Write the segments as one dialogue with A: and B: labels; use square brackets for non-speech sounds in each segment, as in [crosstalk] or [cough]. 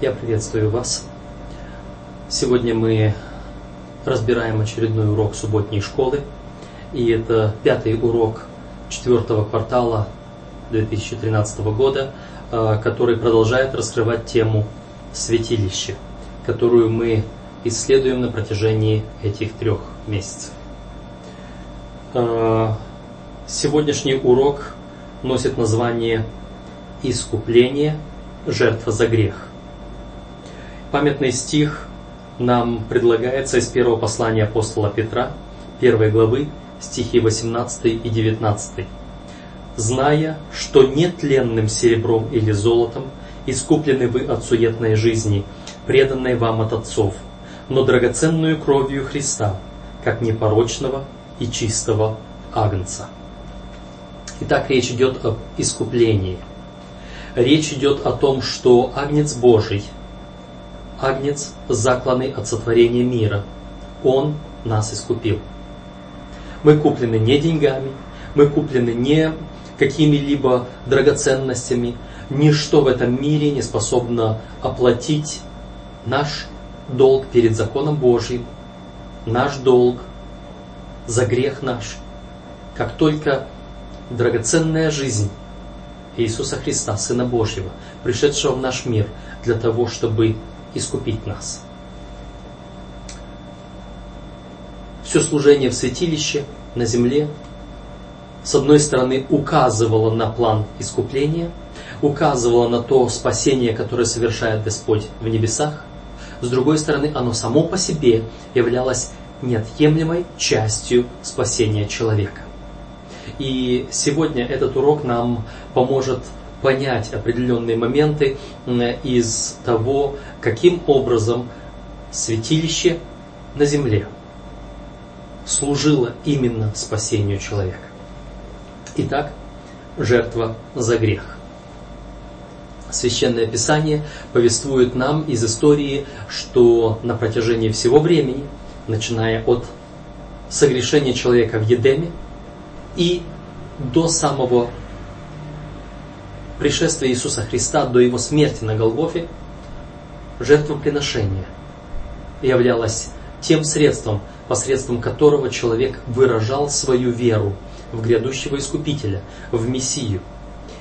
A: Я приветствую вас. Сегодня мы разбираем очередной урок субботней школы. И это пятый урок четвертого квартала 2013 года, а, который продолжает раскрывать тему святилища, которую мы исследуем на протяжении этих трех месяцев. А, сегодняшний урок носит название «Искупление. Жертва за грех». Памятный стих нам предлагается из первого послания апостола Петра, первой главы, стихи 18 и 19. «Зная, что нетленным серебром или золотом искуплены вы от суетной жизни, преданной вам от отцов, но драгоценную кровью Христа, как непорочного и чистого агнца». Итак, речь идет об искуплении. Речь идет о том, что агнец Божий – Агнец, закланный от сотворения мира. Он нас искупил. Мы куплены не деньгами, мы куплены не какими-либо драгоценностями. Ничто в этом мире не способно оплатить наш долг перед законом Божьим, наш долг за грех наш. Как только драгоценная жизнь Иисуса Христа, Сына Божьего, пришедшего в наш мир для того, чтобы искупить нас. Все служение в святилище на земле с одной стороны указывало на план искупления, указывало на то спасение, которое совершает Господь в небесах, с другой стороны оно само по себе являлось неотъемлемой частью спасения человека. И сегодня этот урок нам поможет понять определенные моменты из того, каким образом святилище на земле служило именно спасению человека. Итак, жертва за грех. Священное Писание повествует нам из истории, что на протяжении всего времени, начиная от согрешения человека в Едеме и до самого пришествия Иисуса Христа до Его смерти на Голгофе, жертвоприношение являлось тем средством, посредством которого человек выражал свою веру в грядущего Искупителя, в Мессию,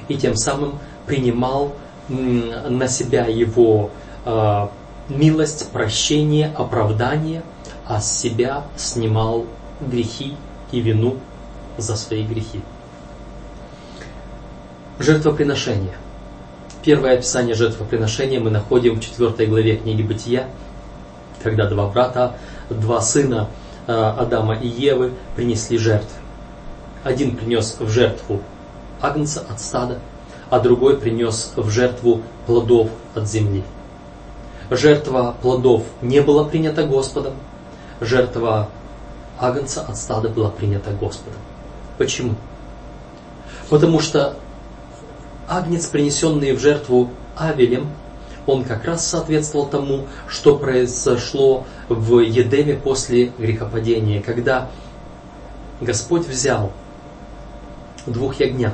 A: и тем самым принимал на себя его э, милость, прощение, оправдание, а с себя снимал грехи и вину за свои грехи. Жертвоприношение. Первое описание жертвоприношения мы находим в 4 главе книги Бытия, когда два брата, два сына э, Адама и Евы принесли жертвы. Один принес в жертву агнца от стада, а другой принес в жертву плодов от земли. Жертва плодов не была принята Господом, жертва агнца от стада была принята Господом. Почему? Потому что агнец, принесенный в жертву Авелем, он как раз соответствовал тому, что произошло в Едеме после грехопадения, когда Господь взял двух ягнят,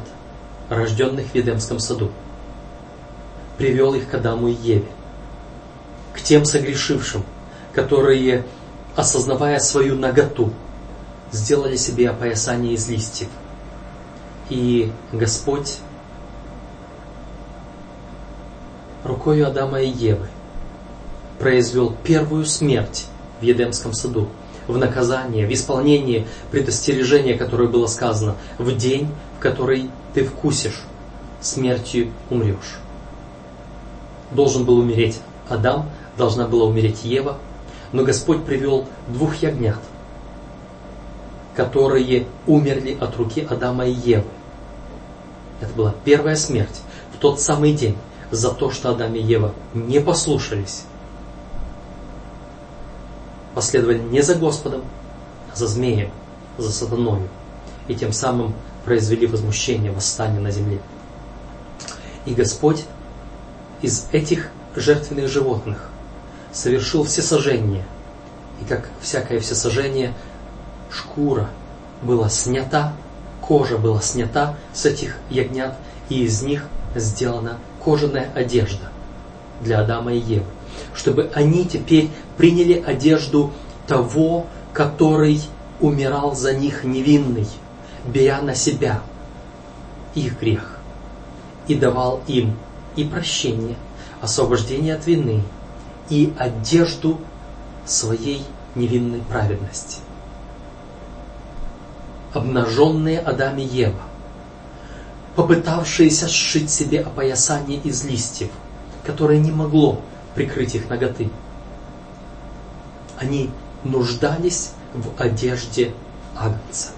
A: рожденных в Едемском саду, привел их к Адаму и Еве, к тем согрешившим, которые, осознавая свою наготу, сделали себе опоясание из листьев. И Господь рукою Адама и Евы произвел первую смерть в Едемском саду, в наказание, в исполнение предостережения, которое было сказано, в день, в который ты вкусишь, смертью умрешь. Должен был умереть Адам, должна была умереть Ева, но Господь привел двух ягнят, которые умерли от руки Адама и Евы. Это была первая смерть в тот самый день, за то, что Адам и Ева не послушались, последовали не за Господом, а за змеем, за сатаною, и тем самым произвели возмущение, восстание на земле. И Господь из этих жертвенных животных совершил всесожжение. И как всякое всесожжение, шкура была снята, кожа была снята с этих ягнят, и из них сделана кожаная одежда. для Адама и Евы, чтобы они теперь приняли одежду того, который умирал за них невинный, беря на себя их грех, и давал им и прощение, освобождение от вины, и одежду своей невинной праведности. Обнаженные Адам и Ева, попытавшиеся сшить себе опоясание из листьев, которое не могло прикрыть их ноготы. Они нуждались в одежде Агнца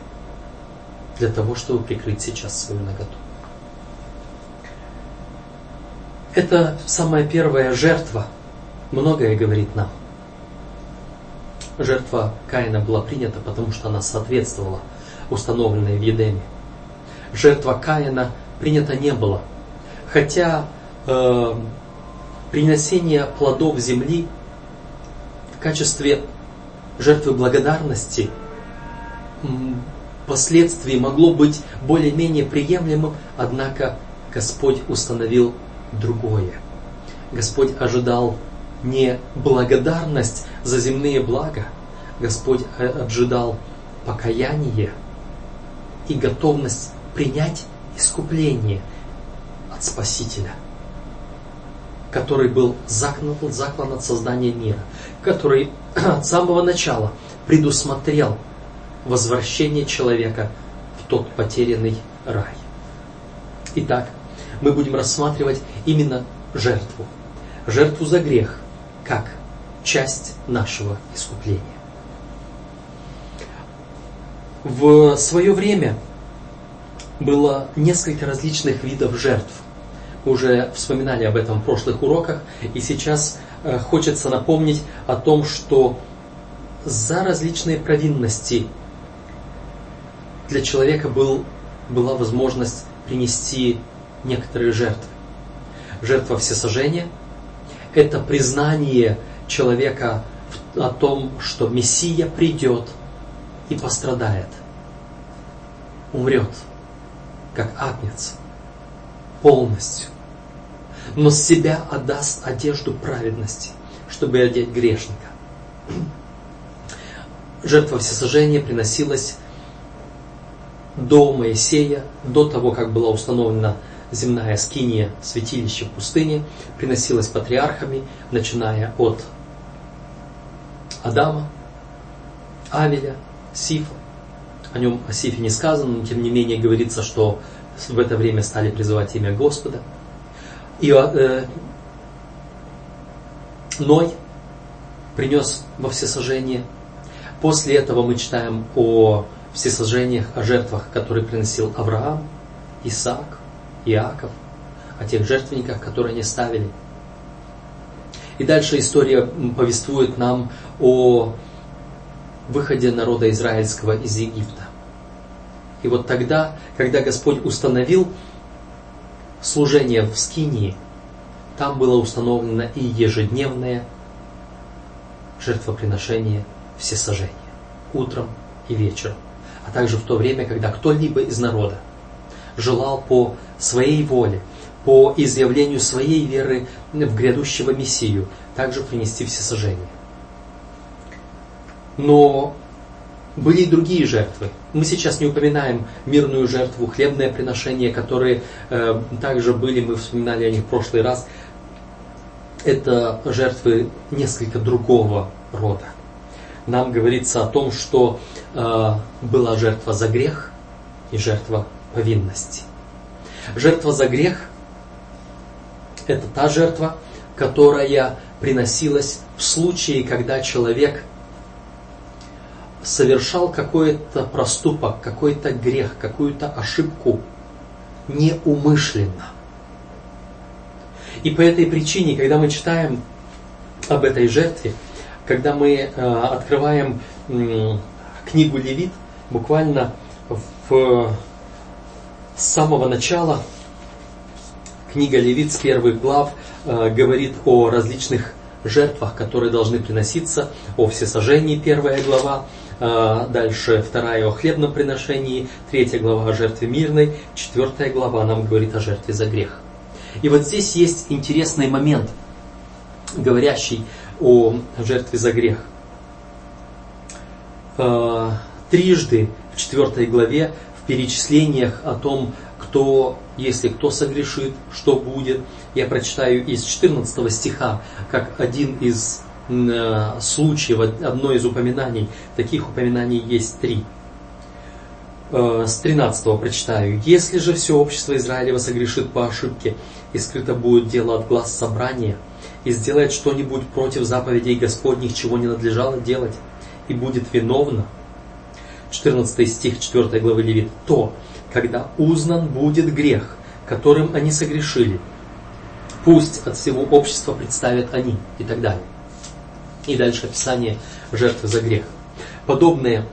A: для того, чтобы прикрыть сейчас свою ноготу. Это самая первая жертва, многое говорит нам. Жертва Каина была принята, потому что она соответствовала установленной в Едеме. Жертва Каина принята не было. Хотя э, принесение плодов земли в качестве жертвы благодарности впоследствии могло быть более-менее приемлемым, однако Господь установил другое. Господь ожидал не благодарность за земные блага, Господь э, ожидал покаяние и готовность принять искупление от Спасителя, который был заклан, заклан от создания мира, который [clears throat] от самого начала предусмотрел возвращение человека в тот потерянный рай. Итак, мы будем рассматривать именно жертву. Жертву за грех, как часть нашего искупления. В свое время было несколько различных видов жертв. Уже вспоминали об этом в прошлых уроках, и сейчас э, хочется напомнить о том, что за различные провинности для человека был, была возможность принести некоторые жертвы. Жертва всесожжения – это признание человека о том, что Мессия придет и пострадает, умрет, как агнец, полностью, но с себя отдаст одежду праведности, чтобы одеть грешника. Жертва всесожжения приносилась до Моисея, до того, как была установлена земная скиния, святилище в пустыне, приносилась патриархами, начиная от Адама, Авеля, Сифа. О нем о Сифе не сказано, но тем не менее говорится, что в это время стали призывать имя Господа. И э, Ной принес во всесожжение. После этого мы читаем о всесожжениях, о жертвах, которые приносил Авраам, Исаак, Иаков, о тех жертвенниках, которые они ставили. И дальше история повествует нам о выходе народа израильского из Египта. И вот тогда, когда Господь установил служение в Скинии, там было установлено и ежедневное жертвоприношение всесожжения, утром и вечером а также в то время, когда кто-либо из народа желал по своей воле, по изъявлению своей веры в грядущего Мессию, также принести всесожжение. Но были и другие жертвы. Мы сейчас не упоминаем мирную жертву, хлебное приношение, которые э, также были, мы вспоминали о них в прошлый раз. Это жертвы несколько другого рода. Нам говорится о том, что Э, была жертва за грех и жертва повинности. Жертва за грех – это та жертва, которая приносилась в случае, когда человек совершал какой-то проступок, какой-то грех, какую-то ошибку неумышленно. И по этой причине, когда мы читаем об этой жертве, когда мы э, открываем книгу Левит буквально в, с самого начала книга Левит с первых глав э, говорит о различных жертвах, которые должны приноситься, о всесожжении первая глава, дальше вторая о хлебном приношении, третья глава о жертве мирной, четвертая глава нам говорит о жертве за грех. И вот здесь есть интересный момент. говорящий о жертве за грех. Э, трижды в четвертой главе в перечислениях о том, кто, если кто согрешит, что будет, я прочитаю из 14 стиха, как один из э, случаев, одно из упоминаний. Таких упоминаний есть три. Э, с 13 прочитаю. «Если же все общество Израилева согрешит по ошибке, и скрыто будет дело от глаз собрания, и сделает что-нибудь против заповедей Господних, чего не надлежало делать, и будет виновно». 14 стих 4 главы Левит. «То, когда узнан будет грех, которым они согрешили, пусть от всего общества представят они» и так далее. И дальше описание жертвы за грех. Подобные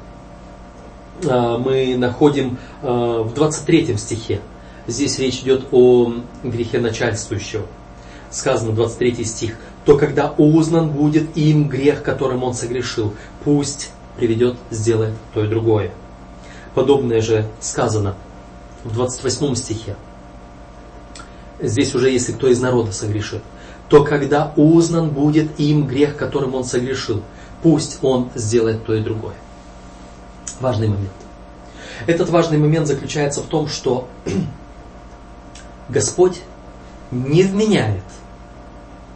A: а, мы находим а, в 23 стихе. Здесь речь идет о грехе начальствующего. Сказано 23 стих. То когда узнан будет им грех, которым он согрешил, пусть приведет, сделает то и другое. Подобное же сказано в 28 стихе. Здесь уже если кто из народа согрешит. То когда узнан будет им грех, которым он согрешил, пусть он сделает то и другое важный момент. Этот важный момент заключается в том, что [clears throat] Господь не вменяет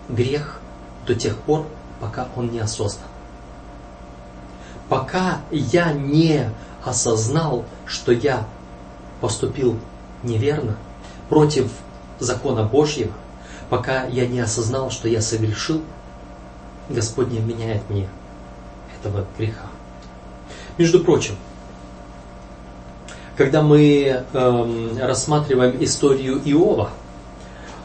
A: грех до тех пор, пока он не осознан. Пока я не осознал, что я поступил неверно, против закона Божьего, пока я не осознал, что я согрешил, Господь не вменяет мне этого греха. Между прочим, когда мы э, рассматриваем историю Иова,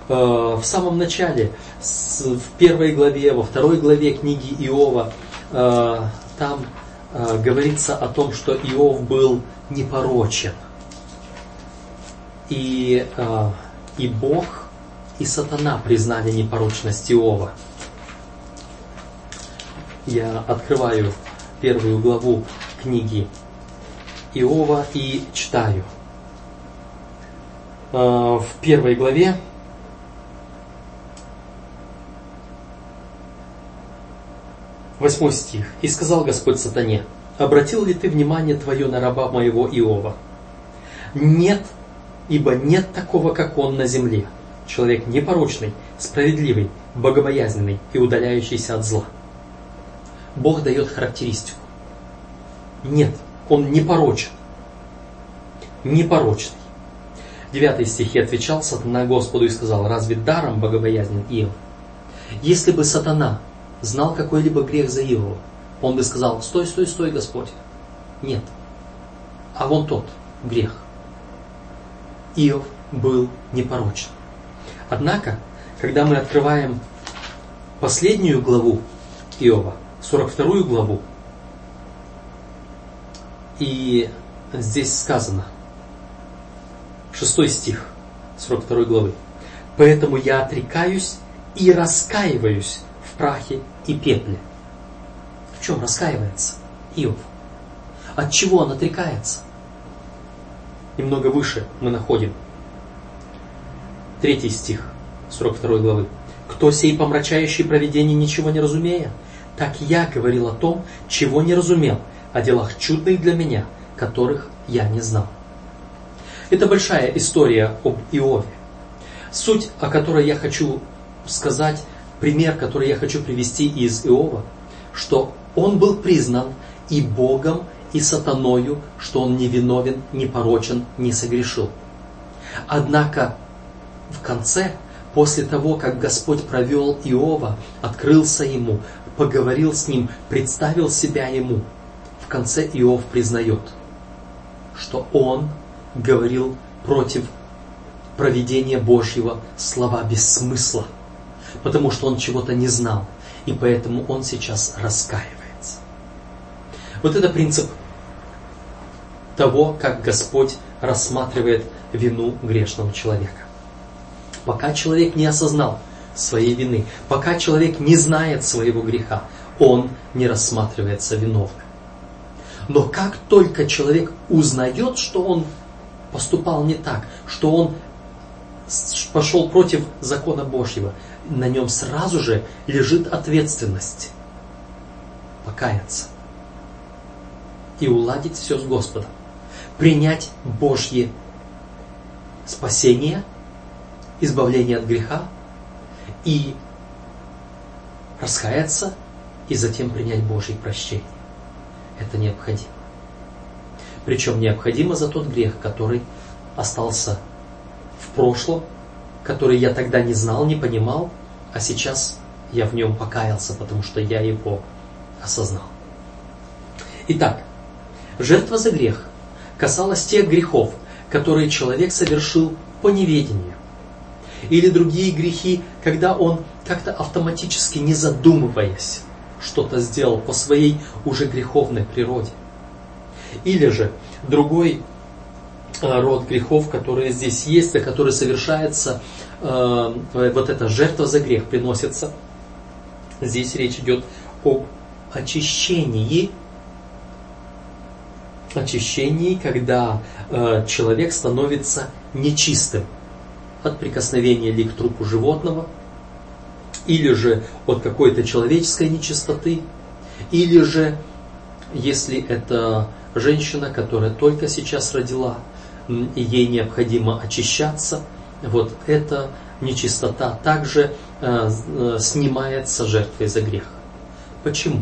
A: э, в самом начале, с, в первой главе, во второй главе книги Иова, э, там э, говорится о том, что Иов был непорочен. И, э, и Бог, и сатана признали непорочность Иова. Я открываю первую главу книги Иова и читаю. А, в первой главе Восьмой стих. «И сказал Господь сатане, обратил ли ты внимание твое на раба моего Иова? Нет, ибо нет такого, как он на земле. Человек непорочный, справедливый, богобоязненный и удаляющийся от зла. Бог дает характеристику. Нет, он непорочен. Непорочный. Девятый стихе отвечал сатана Господу и сказал, разве даром богобоязнен Иов? Если бы сатана знал какой-либо грех за Иова, он бы сказал, стой, стой, стой, Господь. Нет. А вон тот грех. Иов был непорочен. Однако, когда мы открываем последнюю главу Иова, 42 главу, и здесь сказано, шестой стих 42 главы. Поэтому я отрекаюсь и раскаиваюсь в прахе и пепле. В чем раскаивается Иов? От чего он отрекается? Немного выше мы находим третий стих 42 главы. Кто сей помрачающий провидение ничего не разумея? Так я говорил о том, чего не разумел, о делах чудных для меня, которых я не знал. Это большая история об Иове. Суть, о которой я хочу сказать, пример, который я хочу привести из Иова, что он был признан и Богом, и сатаною, что он не виновен, не порочен, не согрешил. Однако в конце, после того, как Господь провел Иова, открылся ему, поговорил с ним, представил себя ему, в конце Иов признает, что он говорил против проведения Божьего слова без смысла, потому что он чего-то не знал, и поэтому он сейчас раскаивается. Вот это принцип того, как Господь рассматривает вину грешного человека. Пока человек не осознал своей вины, пока человек не знает своего греха, он не рассматривается виновным. Но как только человек узнает, что он поступал не так, что он пошел против закона Божьего, на нем сразу же лежит ответственность покаяться и уладить все с Господом. Принять Божье спасение, избавление от греха и раскаяться и затем принять Божье прощение. Это необходимо. Причем необходимо за тот грех, который остался в прошлом, который я тогда не знал, не понимал, а сейчас я в нем покаялся, потому что я его осознал. Итак, жертва за грех касалась тех грехов, которые человек совершил по неведению. Или другие грехи, когда он как-то автоматически, не задумываясь, что-то сделал по своей уже греховной природе. Или же другой э, род грехов, которые здесь есть, и который совершается, э, вот эта жертва за грех приносится. Здесь речь идет об очищении, очищении, когда э, человек становится нечистым от прикосновения ли к трупу животного, или же от какой-то человеческой нечистоты, или же, если это женщина, которая только сейчас родила, и ей необходимо очищаться, вот эта нечистота также э, э, снимается жертвой за грех. Почему?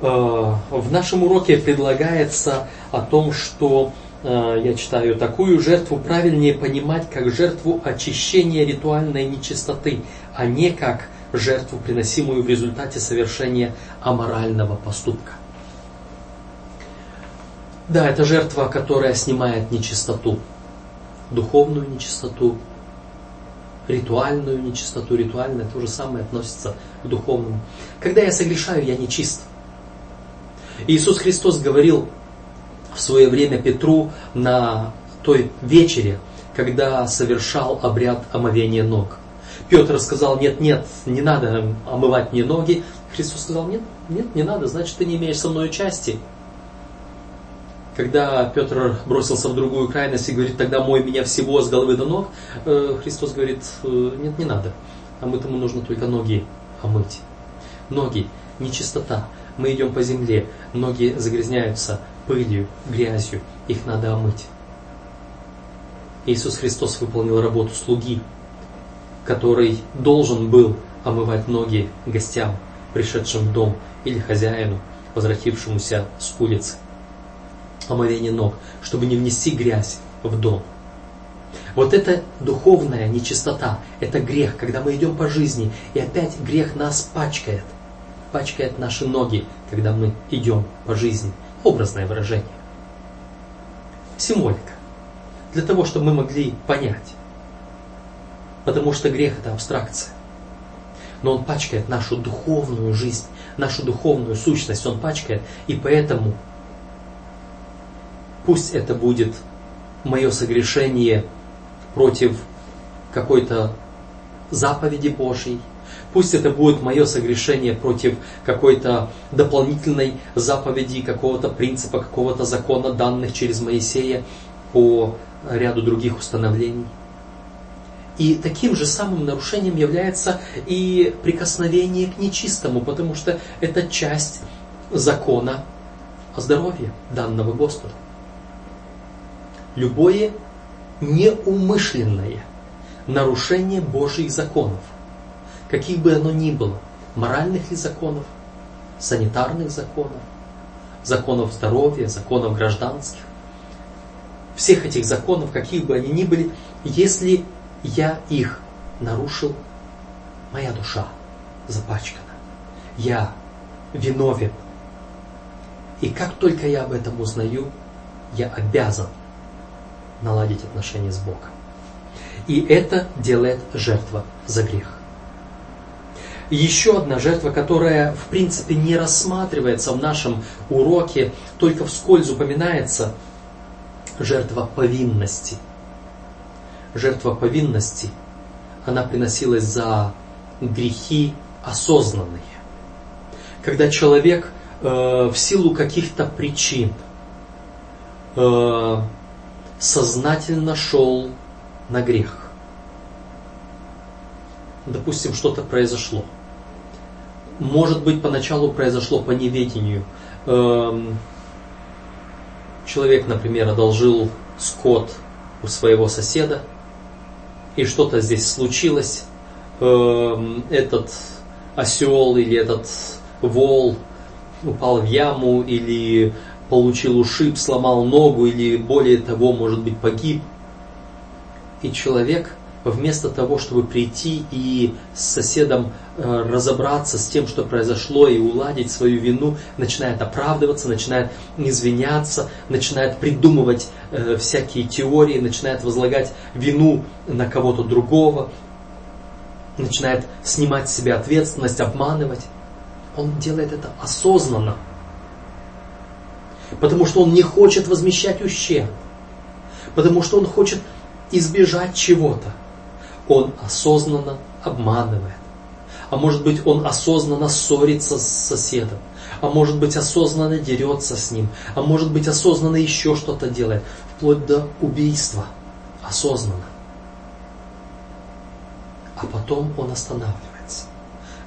A: Э, в нашем уроке предлагается о том, что я читаю, такую жертву правильнее понимать как жертву очищения ритуальной нечистоты, а не как жертву, приносимую в результате совершения аморального поступка. Да, это жертва, которая снимает нечистоту, духовную нечистоту, ритуальную нечистоту. Ритуальное то же самое относится к духовному. Когда я согрешаю, я нечист. Иисус Христос говорил в свое время Петру на той вечере, когда совершал обряд омовения ног. Петр сказал, нет, нет, не надо омывать мне ноги. Христос сказал, нет, нет, не надо, значит, ты не имеешь со мной участия. Когда Петр бросился в другую крайность и говорит, тогда мой меня всего с головы до ног, э, Христос говорит, «Э, нет, не надо. А мы тому нужно только ноги омыть. Ноги, нечистота. Мы идем по земле, ноги загрязняются пылью, грязью, их надо омыть. Иисус Христос выполнил работу слуги, который должен был омывать ноги гостям, пришедшим в дом, или хозяину, возвратившемуся с улицы омовение ног, чтобы не внести грязь в дом. Вот это духовная нечистота, это грех, когда мы идем по жизни, и опять грех нас пачкает, пачкает наши ноги, когда мы идем по жизни. Образное выражение. Символика. Для того, чтобы мы могли понять. Потому что грех это абстракция. Но он пачкает нашу духовную жизнь, нашу духовную сущность, он пачкает, и поэтому Пусть это будет мое согрешение против какой-то заповеди Божьей. Пусть это будет мое согрешение против какой-то дополнительной заповеди, какого-то принципа, какого-то закона, данных через Моисея по ряду других установлений. И таким же самым нарушением является и прикосновение к нечистому, потому что это часть закона о здоровье данного Господу любое неумышленное нарушение Божьих законов, каких бы оно ни было, моральных ли законов, санитарных законов, законов здоровья, законов гражданских, всех этих законов, каких бы они ни были, если я их нарушил, моя душа запачкана. Я виновен. И как только я об этом узнаю, я обязан наладить отношения с Богом. И это делает жертва за грех. Еще одна жертва, которая в принципе не рассматривается в нашем уроке, только вскользь упоминается, жертва повинности. Жертва повинности, она приносилась за грехи осознанные. Когда человек э, в силу каких-то причин э, сознательно шел на грех. Допустим, что-то произошло. Может быть, поначалу произошло по неведению. Эм, человек, например, одолжил скот у своего соседа, и что-то здесь случилось. Эм, этот осел или этот вол упал в яму или получил ушиб, сломал ногу или более того, может быть, погиб. И человек вместо того, чтобы прийти и с соседом э, разобраться с тем, что произошло, и уладить свою вину, начинает оправдываться, начинает извиняться, начинает придумывать э, всякие теории, начинает возлагать вину на кого-то другого, начинает снимать с себя ответственность, обманывать. Он делает это осознанно. Потому что он не хочет возмещать ущерб. Потому что он хочет избежать чего-то. Он осознанно обманывает. А может быть, он осознанно ссорится с соседом. А может быть, осознанно дерется с ним. А может быть, осознанно еще что-то делает. Вплоть до убийства. Осознанно. А потом он останавливается.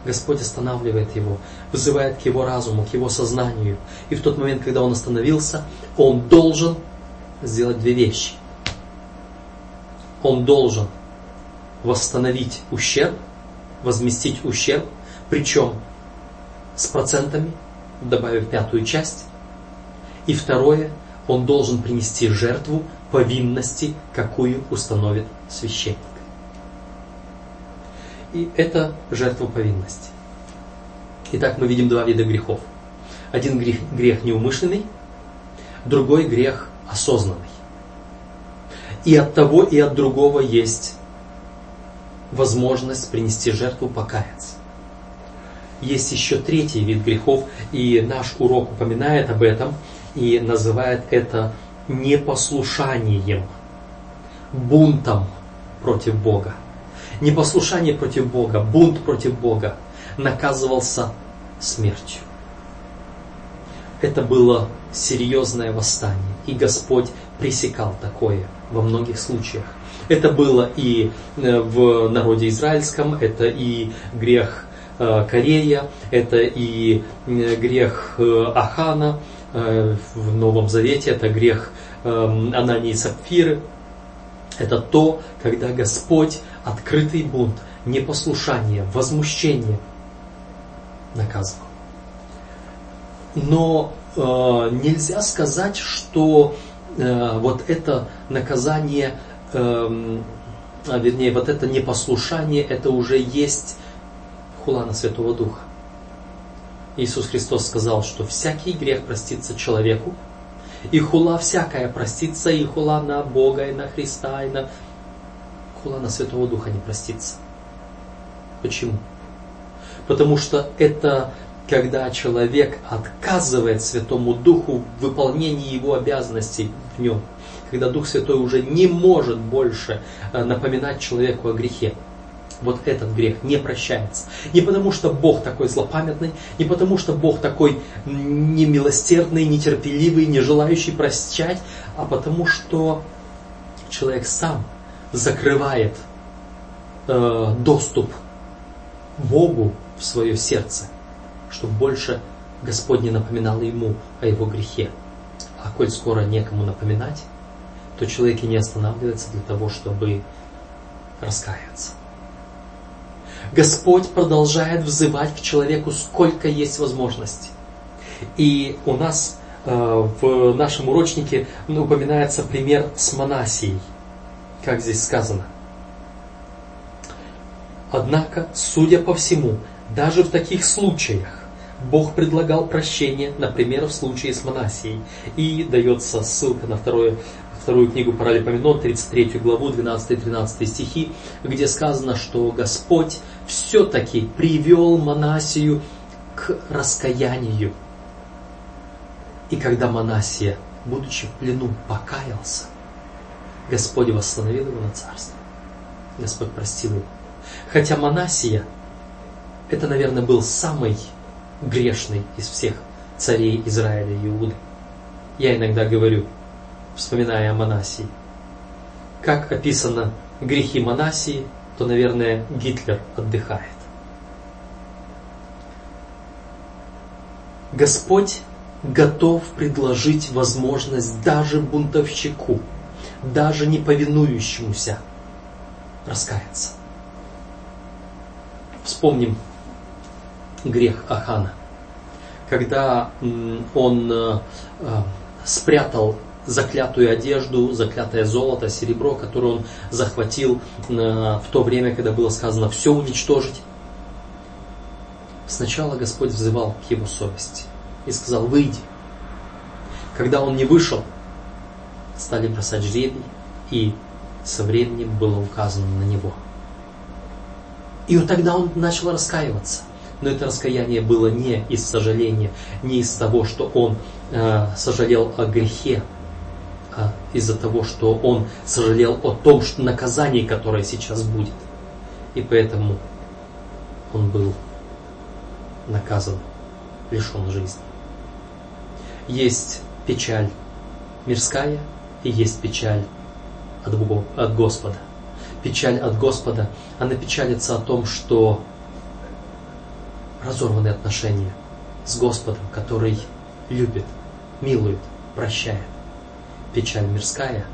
A: Господь останавливает его, вызывает к его разуму, к его сознанию. И в тот момент, когда он остановился, он должен сделать две вещи. Он должен восстановить ущерб, возместить ущерб, причем с процентами, добавив пятую часть. И второе, он должен принести жертву повинности, какую установит священник. И это жертва повинности. Итак, мы видим два вида грехов. Один грех, грех неумышленный, другой грех осознанный. И от того, и от другого есть возможность принести жертву, покаяться. Есть еще третий вид грехов, и наш урок упоминает об этом и называет это непослушанием, бунтом против Бога. Непослушание против Бога, бунт против Бога наказывался смертью. Это было серьезное восстание, и Господь пресекал такое во многих случаях. Это было и э, в народе израильском, это и грех э, Корея, это и э, грех Ахана в Новом Завете, это грех Анании и Сапфиры. Это то, когда Господь открытый бунт, непослушание, возмущение наказывал. Но э, нельзя сказать, что э, вот это наказание Эм, а вернее, вот это непослушание, это уже есть хула на Святого Духа. Иисус Христос сказал, что всякий грех простится человеку, и хула всякая простится, и хула на Бога, и на Христа, и на... Хула на Святого Духа не простится. Почему? Потому что это когда человек отказывает Святому Духу в выполнении его обязанностей в нем – когда Дух Святой уже не может больше э, напоминать человеку о грехе. Вот этот грех не прощается. Не потому, что Бог такой злопамятный, не потому, что Бог такой немилосердный, нетерпеливый, не желающий прощать, а потому, что человек сам закрывает э, доступ Богу в свое сердце, чтобы больше Господь не напоминал ему о его грехе. А коль скоро некому напоминать, то человек и не останавливается для того, чтобы раскаяться. Господь продолжает взывать к человеку, сколько есть возможностей. И у нас э, в нашем урочнике упоминается пример с Манасией, как здесь сказано. Однако, судя по всему, даже в таких случаях Бог предлагал прощение, например, в случае с Манасией. И дается ссылка на второе вторую книгу Паралипоменон, 33 главу, 12-13 стихи, где сказано, что Господь все-таки привел Манасию к раскаянию. И когда Манасия, будучи в плену, покаялся, Господь восстановил его на царство. Господь простил его. Хотя Манасия, это, наверное, был самый грешный из всех царей Израиля и Иуды. Я иногда говорю, вспоминая о Манасии. Как описано грехи Манасии, то, наверное, Гитлер отдыхает. Господь готов предложить возможность даже бунтовщику, даже неповинующемуся раскаяться. Вспомним грех Ахана. Когда он э, э, спрятал заклятую одежду, заклятое золото, серебро, которое он захватил э, в то время, когда было сказано все уничтожить. Сначала Господь взывал к его совести и сказал, выйди. Когда он не вышел, стали бросать жребий, и со временем было указано на него. И вот тогда он начал раскаиваться. Но это раскаяние было не из сожаления, не из того, что он э, сожалел о грехе, из-за того, что он сожалел о том, что наказание, которое сейчас будет. И поэтому он был наказан, лишен жизни. Есть печаль мирская и есть печаль от, Бога, от Господа. Печаль от Господа, она печалится о том, что разорваны отношения с Господом, который любит, милует, прощает. Печаль мирская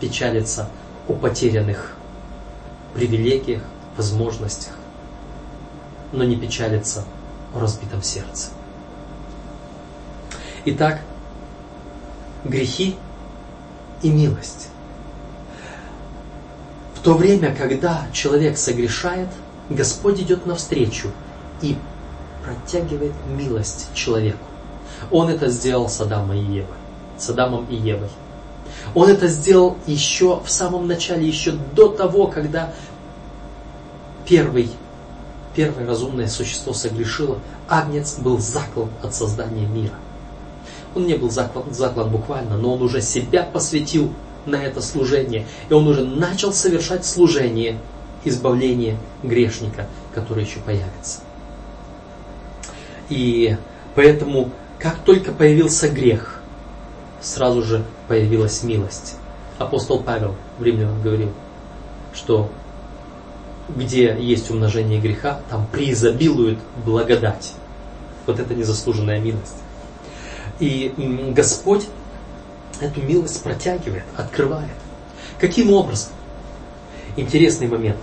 A: печалится о потерянных привилегиях, возможностях, но не печалится о разбитом сердце. Итак, грехи и милость. В то время, когда человек согрешает, Господь идет навстречу и протягивает милость человеку. Он это сделал с Адамом и Евой. С Адамом и Евой. Он это сделал еще в самом начале, еще до того, когда первый, первое разумное существо согрешило, Агнец был заклан от создания мира. Он не был заклан, заклан буквально, но он уже себя посвятил на это служение. И он уже начал совершать служение избавления грешника, который еще появится. И поэтому, как только появился грех, сразу же появилась милость. Апостол Павел в Римлянам говорил, что где есть умножение греха, там преизобилует благодать. Вот это незаслуженная милость. И Господь эту милость протягивает, открывает. Каким образом? Интересный момент.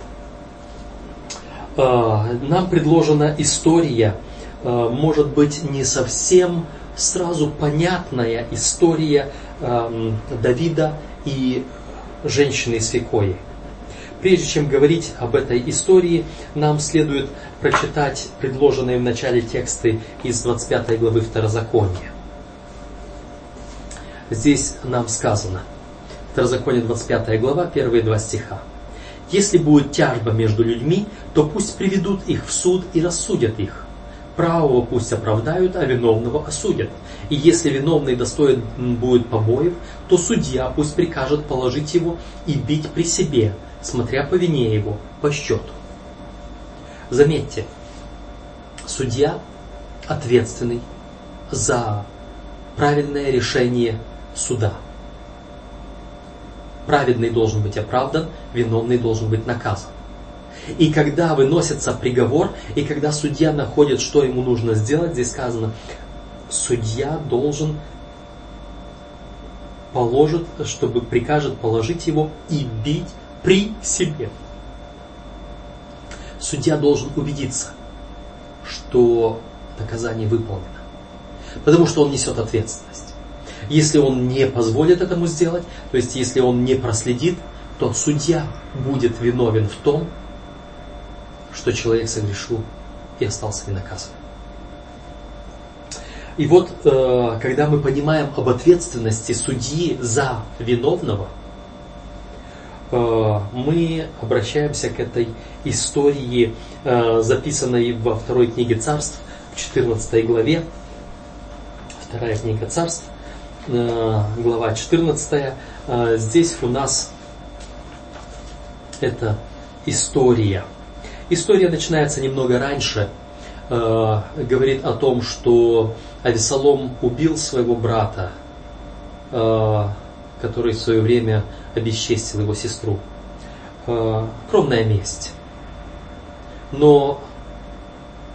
A: А, нам предложена история, а, может быть, не совсем сразу понятная история а, Давида и женщины Фикои. Прежде чем говорить об этой истории, нам следует прочитать предложенные в начале тексты из 25 главы Второзакония. Здесь нам сказано, Второзаконие 25 глава, первые два стиха. Если будет тяжба между людьми, то пусть приведут их в суд и рассудят их. Правого пусть оправдают, а виновного осудят. И если виновный достоин будет побоев, то судья пусть прикажет положить его и бить при себе, смотря по вине его, по счету. Заметьте, судья ответственный за правильное решение суда. Праведный должен быть оправдан, виновный должен быть наказан. И когда выносится приговор, и когда судья находит, что ему нужно сделать, здесь сказано, судья должен положит, чтобы прикажет положить его и бить при себе. Судья должен убедиться, что наказание выполнено. Потому что он несет ответственность. Если он не позволит этому сделать, то есть если он не проследит, то судья будет виновен в том, что человек согрешил и остался ненаказанным. И вот, э, когда мы понимаем об ответственности судьи за виновного, э, мы обращаемся к этой истории, э, записанной во второй книге царств, в 14 главе, вторая книга царств, глава 14. Э, здесь у нас это история. История начинается немного раньше. Э, говорит о том, что Авесолом убил своего брата, который в свое время обесчестил его сестру. э, кровная месть. Но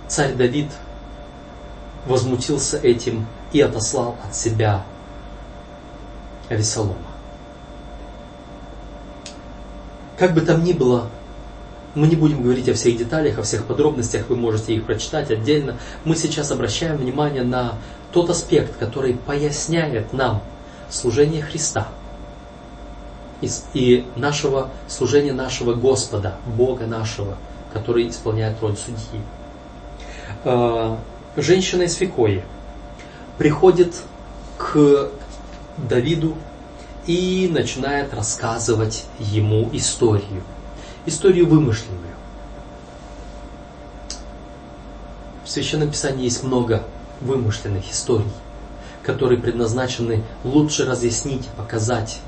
A: царь Давид возмутился этим и отослал от себя Авесолома. Как бы там ни было, мы не будем говорить о всех деталях, о всех подробностях, вы можете их прочитать отдельно. Мы сейчас обращаем внимание на тот аспект, который поясняет нам служение Христа и нашего служения нашего Господа, Бога нашего, который исполняет роль судьи. А, женщина из Фикои приходит к Давиду и начинает рассказывать ему историю. Историю вымышленную. В Священном Писании есть много вымышленных историй, которые предназначены лучше разъяснить, показать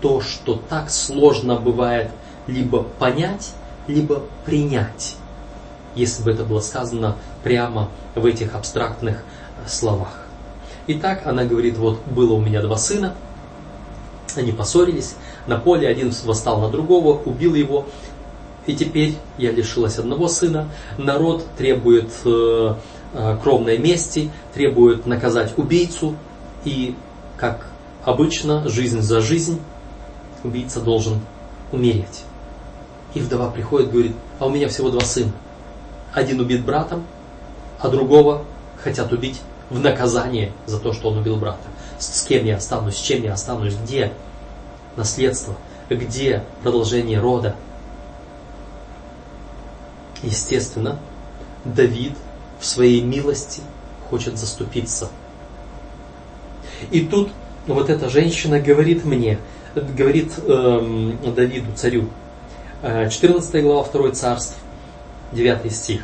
A: то, что так сложно бывает либо понять, либо принять, если бы это было сказано прямо в этих абстрактных словах. Итак, она говорит, вот было у меня два сына, они поссорились, на поле один восстал на другого, убил его, и теперь я лишилась одного сына. Народ требует э, э, кровной мести, требует наказать убийцу, и, как обычно, жизнь за жизнь, убийца должен умереть. И вдова приходит, говорит, а у меня всего два сына. Один убит братом, а другого хотят убить в наказание за то, что он убил брата. С, кем я останусь, с чем я останусь, где наследство, где продолжение рода. Естественно, Давид в своей милости хочет заступиться. И тут вот эта женщина говорит мне, говорит эм, Давиду, царю, 14 э, глава 2 царств, 9 стих.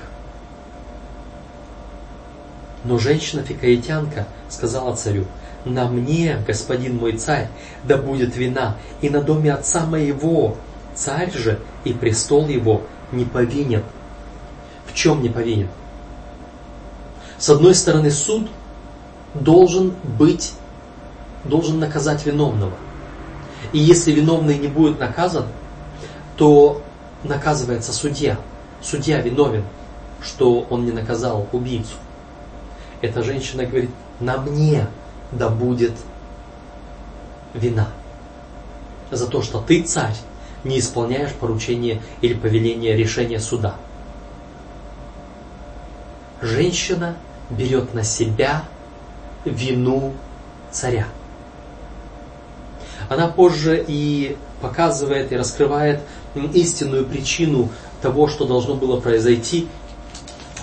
A: Но женщина-фикаитянка сказала царю, «На мне, господин мой царь, да будет вина, и на доме отца моего. Царь же и престол его не повинен». В чем не повинен? С одной стороны, суд должен быть, должен наказать виновного. И если виновный не будет наказан, то наказывается судья. Судья виновен, что он не наказал убийцу эта женщина говорит, на мне да будет вина. За то, что ты, царь, не исполняешь поручение или повеление решения суда. Женщина берет на себя вину царя. Она позже и показывает и раскрывает истинную причину того, что должно было произойти,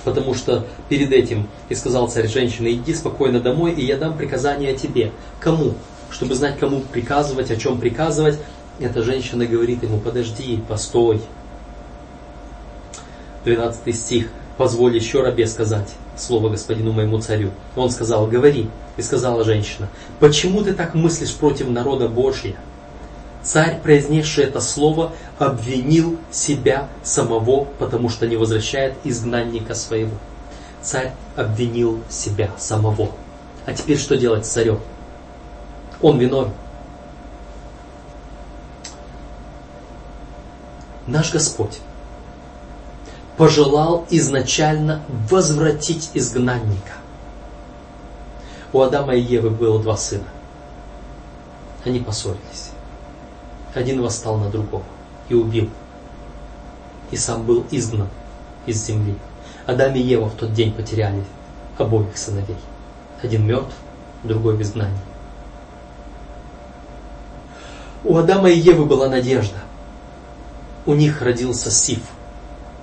A: потому что перед этим и сказал царь женщине, иди спокойно домой, и я дам приказание тебе. Кому? Чтобы знать, кому приказывать, о чем приказывать, эта женщина говорит ему, подожди, постой. 12 стих. Позволь еще рабе сказать слово господину моему царю. Он сказал, говори. И сказала женщина, почему ты так мыслишь против народа Божьего? Царь, произнесший это слово, обвинил себя самого, потому что не возвращает изгнанника своего. Царь обвинил себя самого. А теперь что делать с царем? Он виновен. Наш Господь пожелал изначально возвратить изгнанника. У Адама и Евы было два сына. Они поссорились. Один восстал на другого и убил. И сам был изгнан из земли. Адам и Ева в тот день потеряли обоих сыновей. Один мертв, другой в изгнании. У Адама и Евы была надежда. У них родился Сиф,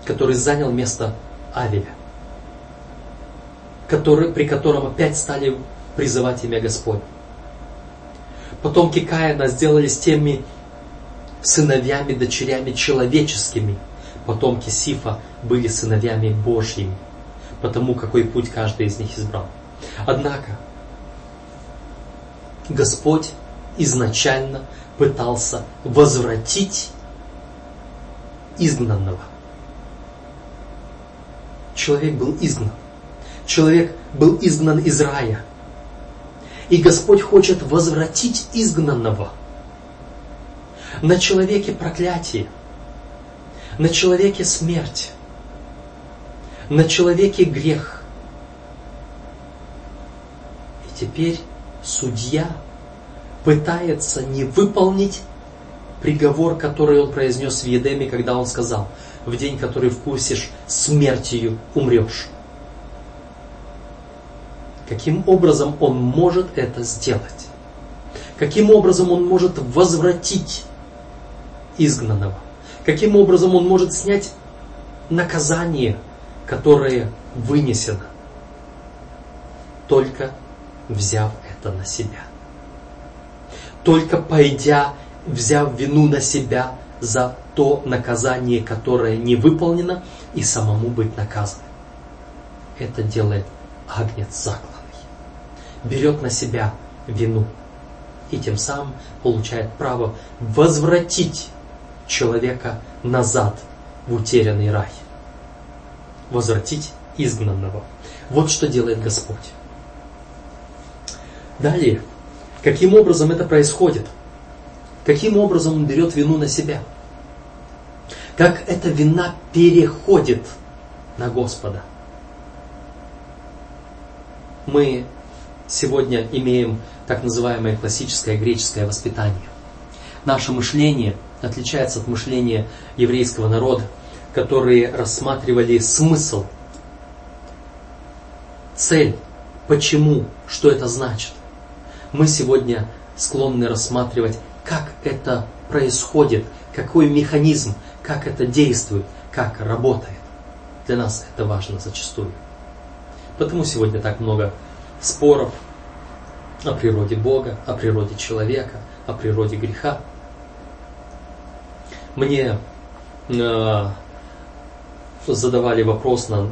A: который занял место Авеля, который, при котором опять стали призывать имя Господь. Потомки Каина сделались теми сыновьями, дочерями человеческими. Потомки Сифа были сыновьями Божьими, потому какой путь каждый из них избрал. Однако, Господь изначально пытался возвратить изгнанного. Человек был изгнан. Человек был изгнан из рая. И Господь хочет возвратить изгнанного – на человеке проклятие. На человеке смерть. На человеке грех. И теперь судья пытается не выполнить приговор, который он произнес в Едеме, когда он сказал, в день, который вкусишь, смертью умрешь. Каким образом он может это сделать? Каким образом он может возвратить изгнанного? Каким образом он может снять наказание, которое вынесено? Только взяв это на себя. Только пойдя, взяв вину на себя за то наказание, которое не выполнено, и самому быть наказанным. Это делает агнец закланный. Берет на себя вину и тем самым получает право возвратить человека назад в утерянный рай. Возвратить изгнанного. Вот что делает Господь. Далее, каким образом это происходит? Каким образом он берет вину на себя? Как эта вина переходит на Господа? Мы сегодня имеем так называемое классическое греческое воспитание. Наше мышление отличается от мышления еврейского народа, которые рассматривали смысл, цель, почему, что это значит. Мы сегодня склонны рассматривать, как это происходит, какой механизм, как это действует, как работает. Для нас это важно зачастую. Потому сегодня так много споров, о природе Бога, о природе человека, о природе греха. Мне э, задавали вопрос на,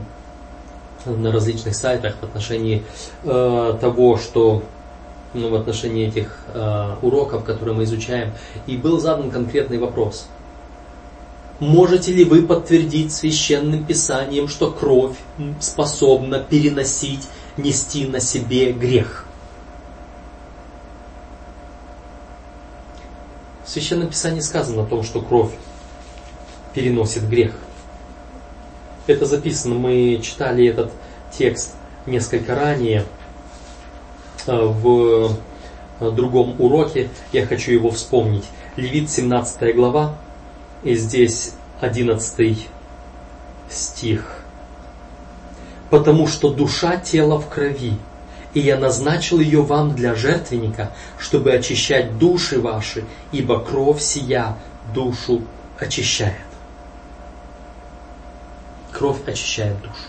A: на различных сайтах в отношении э, того, что ну, в отношении этих э, уроков, которые мы изучаем, и был задан конкретный вопрос. Можете ли вы подтвердить священным писанием, что кровь способна переносить, нести на себе грех? В Священном Писании сказано о том, что кровь переносит грех. Это записано, мы читали этот текст несколько ранее э, в другом уроке. Я хочу его вспомнить. Левит 17 глава, и здесь 11 стих. «Потому что душа тела в крови, и я назначил ее вам для жертвенника, чтобы очищать души ваши, ибо кровь сия душу очищает. Кровь очищает душу.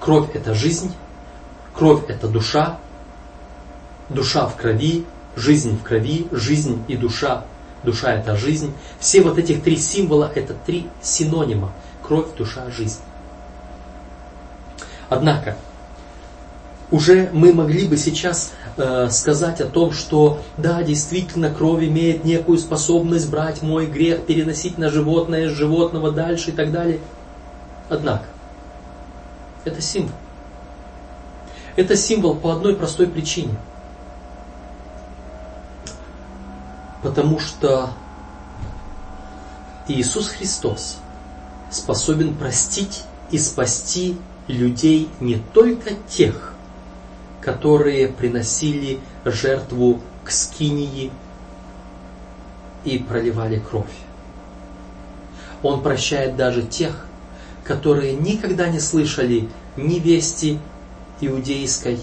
A: Кровь – это жизнь, кровь – это душа, душа в крови, жизнь в крови, жизнь и душа. Душа – это жизнь. Все вот этих три символа – это три синонима. Кровь, душа, жизнь. Однако, уже мы могли бы сейчас э, сказать о том, что да, действительно, кровь имеет некую способность брать мой грех, переносить на животное, с животного дальше и так далее. Однако, это символ. Это символ по одной простой причине. Потому что Иисус Христос способен простить и спасти людей не только тех, которые приносили жертву к скинии и проливали кровь. Он прощает даже тех, которые никогда не слышали ни вести иудейской,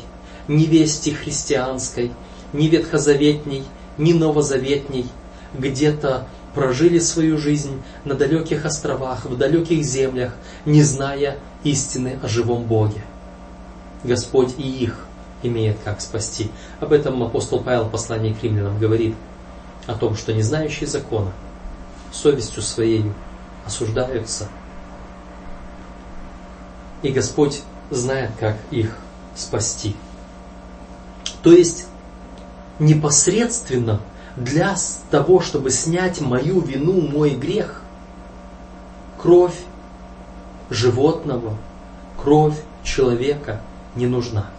A: ни вести христианской, ни ветхозаветней, ни новозаветней, где-то прожили свою жизнь на далеких островах, в далеких землях, не зная истины о живом Боге. Господь и их имеет как спасти. Об этом апостол Павел в послании к римлянам говорит, о том, что не знающие закона совестью своей осуждаются. И Господь знает, как их спасти. То есть непосредственно для того, чтобы снять мою вину, мой грех, кровь животного, кровь человека не нужна.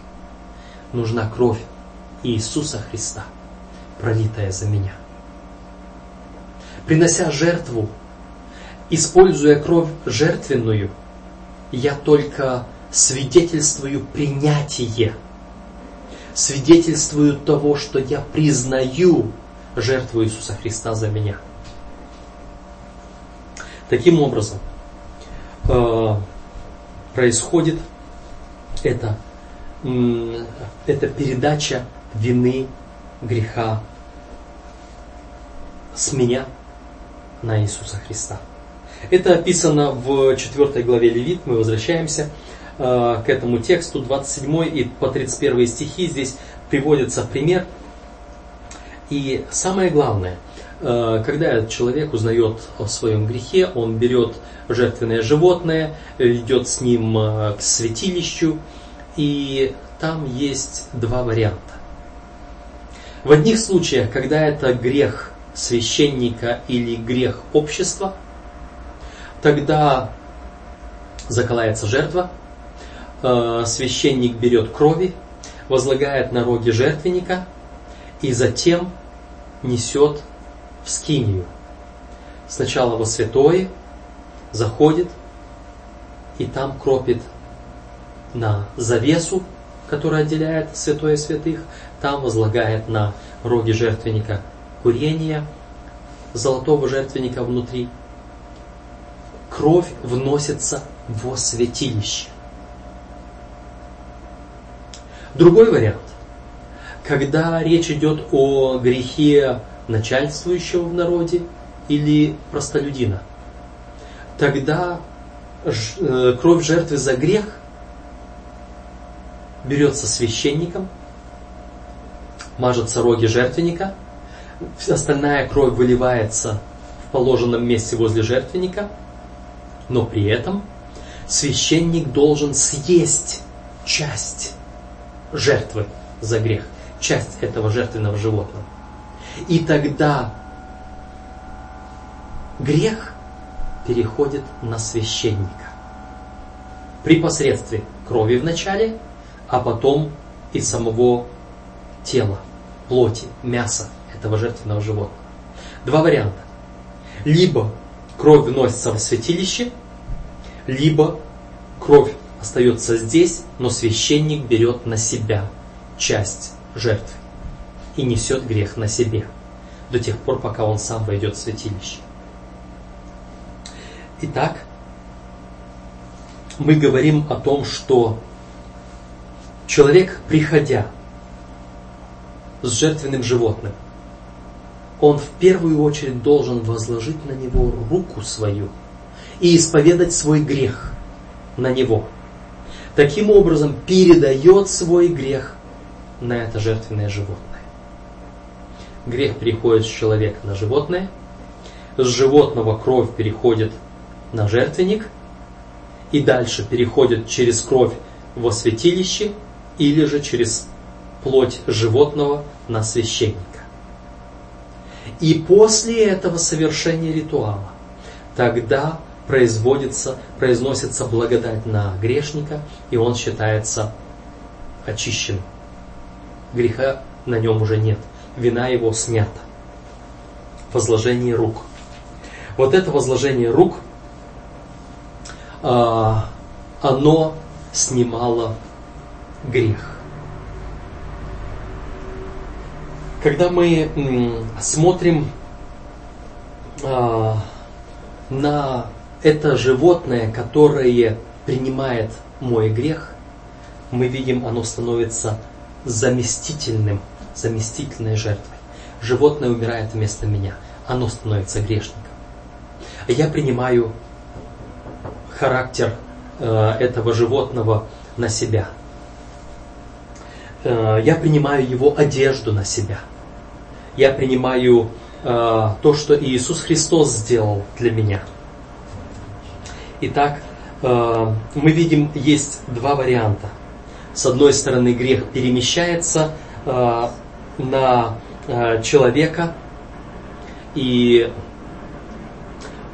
A: Нужна кровь Иисуса Христа, пролитая за меня. Принося жертву, используя кровь жертвенную, я только свидетельствую принятие, свидетельствую того, что я признаю жертву Иисуса Христа за меня. Таким образом, э, происходит это, это передача вины, греха с меня на Иисуса Христа. Это описано в 4 главе Левит, мы возвращаемся э, к этому тексту, 27 и по 31 стихи, здесь приводится пример. И самое главное, когда человек узнает о своем грехе, он берет жертвенное животное, идет с ним э, к святилищу, и там есть два варианта. В одних случаях, когда это грех священника или грех общества, тогда заколается жертва, э, священник берет крови, возлагает на роги жертвенника и затем несет в скинию. Сначала во святое, заходит и там кропит на завесу, которая отделяет святое святых, там возлагает на роги жертвенника курение золотого жертвенника внутри. Кровь вносится во святилище. Другой вариант. Когда речь идет о грехе начальствующего в народе или простолюдина, тогда э, кровь жертвы за грех берется священником, мажутся роги жертвенника, остальная кровь выливается в положенном месте возле жертвенника, но при этом священник должен съесть часть жертвы за грех, часть этого жертвенного животного. И тогда грех переходит на священника. При посредстве крови в начале, а потом и самого тела, плоти, мяса этого жертвенного животного. Два варианта. Либо кровь вносится в святилище, либо кровь остается здесь, но священник берет на себя часть жертвы и несет грех на себе до тех пор, пока он сам войдет в святилище. Итак, мы говорим о том, что человек, приходя с жертвенным животным, он в первую очередь должен возложить на него руку свою и исповедать свой грех на него. Таким образом, передает свой грех на это жертвенное животное. Грех переходит с человека на животное, с животного кровь переходит на жертвенник, и дальше переходит через кровь во святилище или же через плоть животного на священника. И после этого совершения ритуала тогда производится, произносится благодать на грешника, и он считается очищен. Греха на нем уже нет. Вина его снята. Возложение рук. Вот это возложение рук, а, оно снимало грех. Когда мы смотрим а, на это животное, которое принимает мой грех, мы видим, оно становится заместительным, заместительной жертвой. Животное умирает вместо меня, оно становится грешником. Я принимаю характер э, этого животного на себя. Э, я принимаю его одежду на себя – я принимаю э, то, что Иисус Христос сделал для меня. Итак, э, мы видим, есть два варианта. С одной стороны, грех перемещается э, на э, человека, и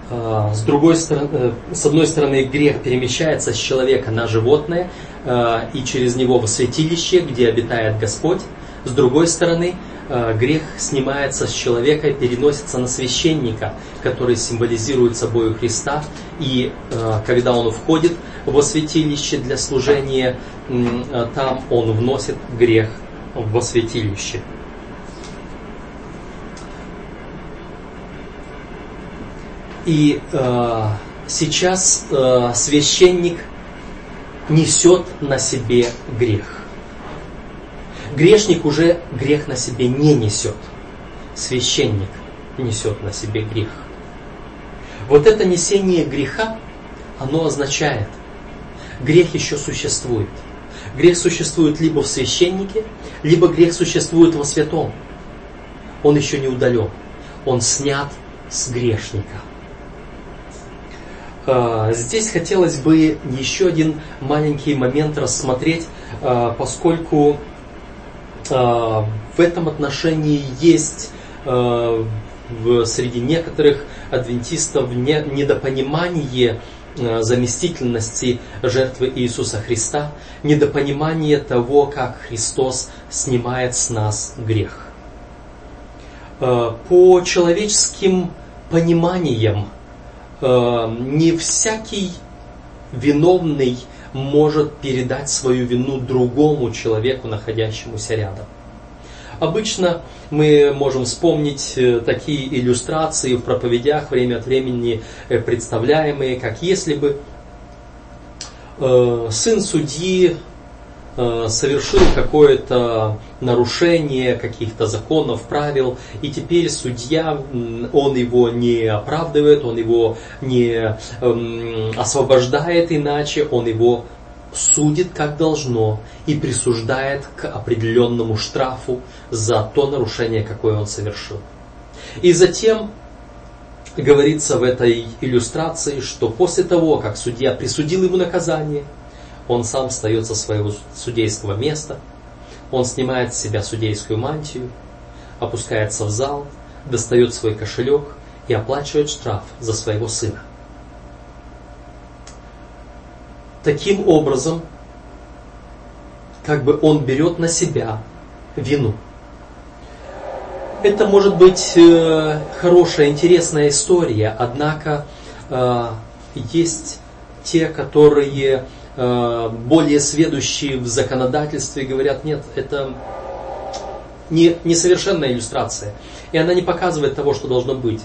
A: э, с, другой стороны, э, с одной стороны, грех перемещается с человека на животное э, и через него в святилище, где обитает Господь. С другой стороны, грех снимается с человека и переносится на священника, который символизирует собой Христа. И э, когда он входит во святилище для служения, э, там он вносит грех во святилище. И э, сейчас э, священник несет на себе грех. Грешник уже грех на себе не несет. Священник несет на себе грех. Вот это несение греха, оно означает, грех еще существует. Грех существует либо в священнике, либо грех существует во святом. Он еще не удален. Он снят с грешника. А, здесь хотелось бы еще один маленький момент рассмотреть, а, поскольку в этом отношении есть среди некоторых адвентистов недопонимание заместительности жертвы Иисуса Христа, недопонимание того, как Христос снимает с нас грех. По человеческим пониманиям не всякий виновный может передать свою вину другому человеку, находящемуся рядом. Обычно мы можем вспомнить э, такие иллюстрации в проповедях время от времени э, представляемые, как если бы э, сын судьи совершил какое-то нарушение каких-то законов, правил, и теперь судья, он его не оправдывает, он его не эм, освобождает иначе, он его судит как должно и присуждает к определенному штрафу за то нарушение, какое он совершил. И затем говорится в этой иллюстрации, что после того, как судья присудил ему наказание – он сам встает со своего судейского места, он снимает с себя судейскую мантию, опускается в зал, достает свой кошелек и оплачивает штраф за своего сына. Таким образом, как бы он берет на себя вину. Это может быть э, хорошая, интересная история, однако э, есть те, которые более сведущие в законодательстве говорят, нет, это не, несовершенная иллюстрация. И она не показывает того, что должно быть.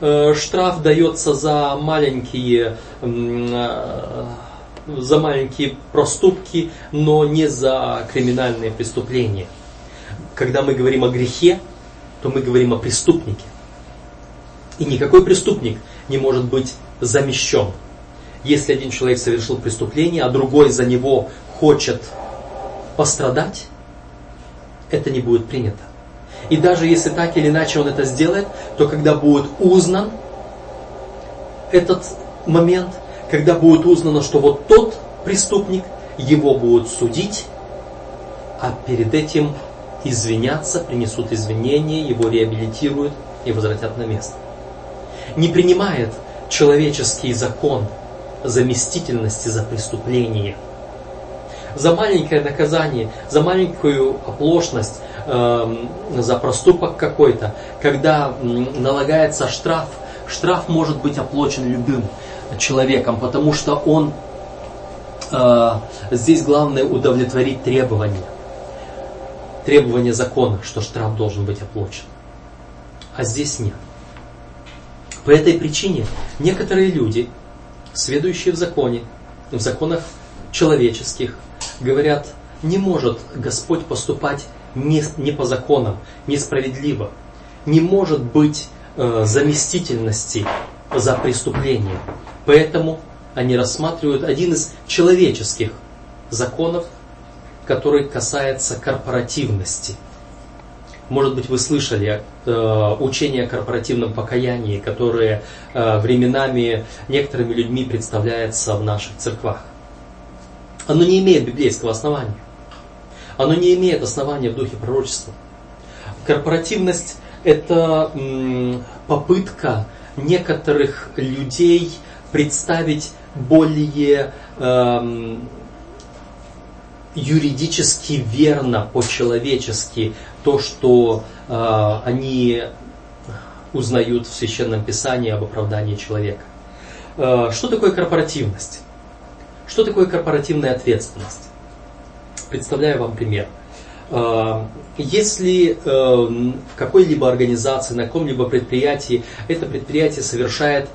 A: Э, штраф дается за маленькие, э, за маленькие проступки, но не за криминальные преступления. Когда мы говорим о грехе, то мы говорим о преступнике. И никакой преступник не может быть замещен если один человек совершил преступление, а другой за него хочет пострадать, это не будет принято. И даже если так или иначе он это сделает, то когда будет узнан этот момент, когда будет узнано, что вот тот преступник, его будут судить, а перед этим извиняться, принесут извинения, его реабилитируют и возвратят на место. Не принимает человеческий закон заместительности за преступление. За маленькое наказание, за маленькую оплошность, э, за проступок какой-то, когда налагается штраф, штраф может быть оплачен любым человеком, потому что он э, здесь главное удовлетворить требования. Требования закона, что штраф должен быть оплачен. А здесь нет. По этой причине некоторые люди следующие в законе, в законах человеческих, говорят, не может Господь поступать не, не по законам, несправедливо. Не может быть э, заместительности за преступление. Поэтому они рассматривают один из человеческих законов, который касается корпоративности – может быть, вы слышали э, учение о корпоративном покаянии, которое э, временами некоторыми людьми представляется в наших церквах. Оно не имеет библейского основания. Оно не имеет основания в духе пророчества. Корпоративность – это попытка некоторых людей представить более, э, юридически верно, по-человечески то, что э, они узнают в Священном Писании об оправдании человека. Э, что такое корпоративность? Что такое корпоративная ответственность? Представляю вам пример. Э, если э, в какой-либо организации, на каком-либо предприятии это предприятие совершает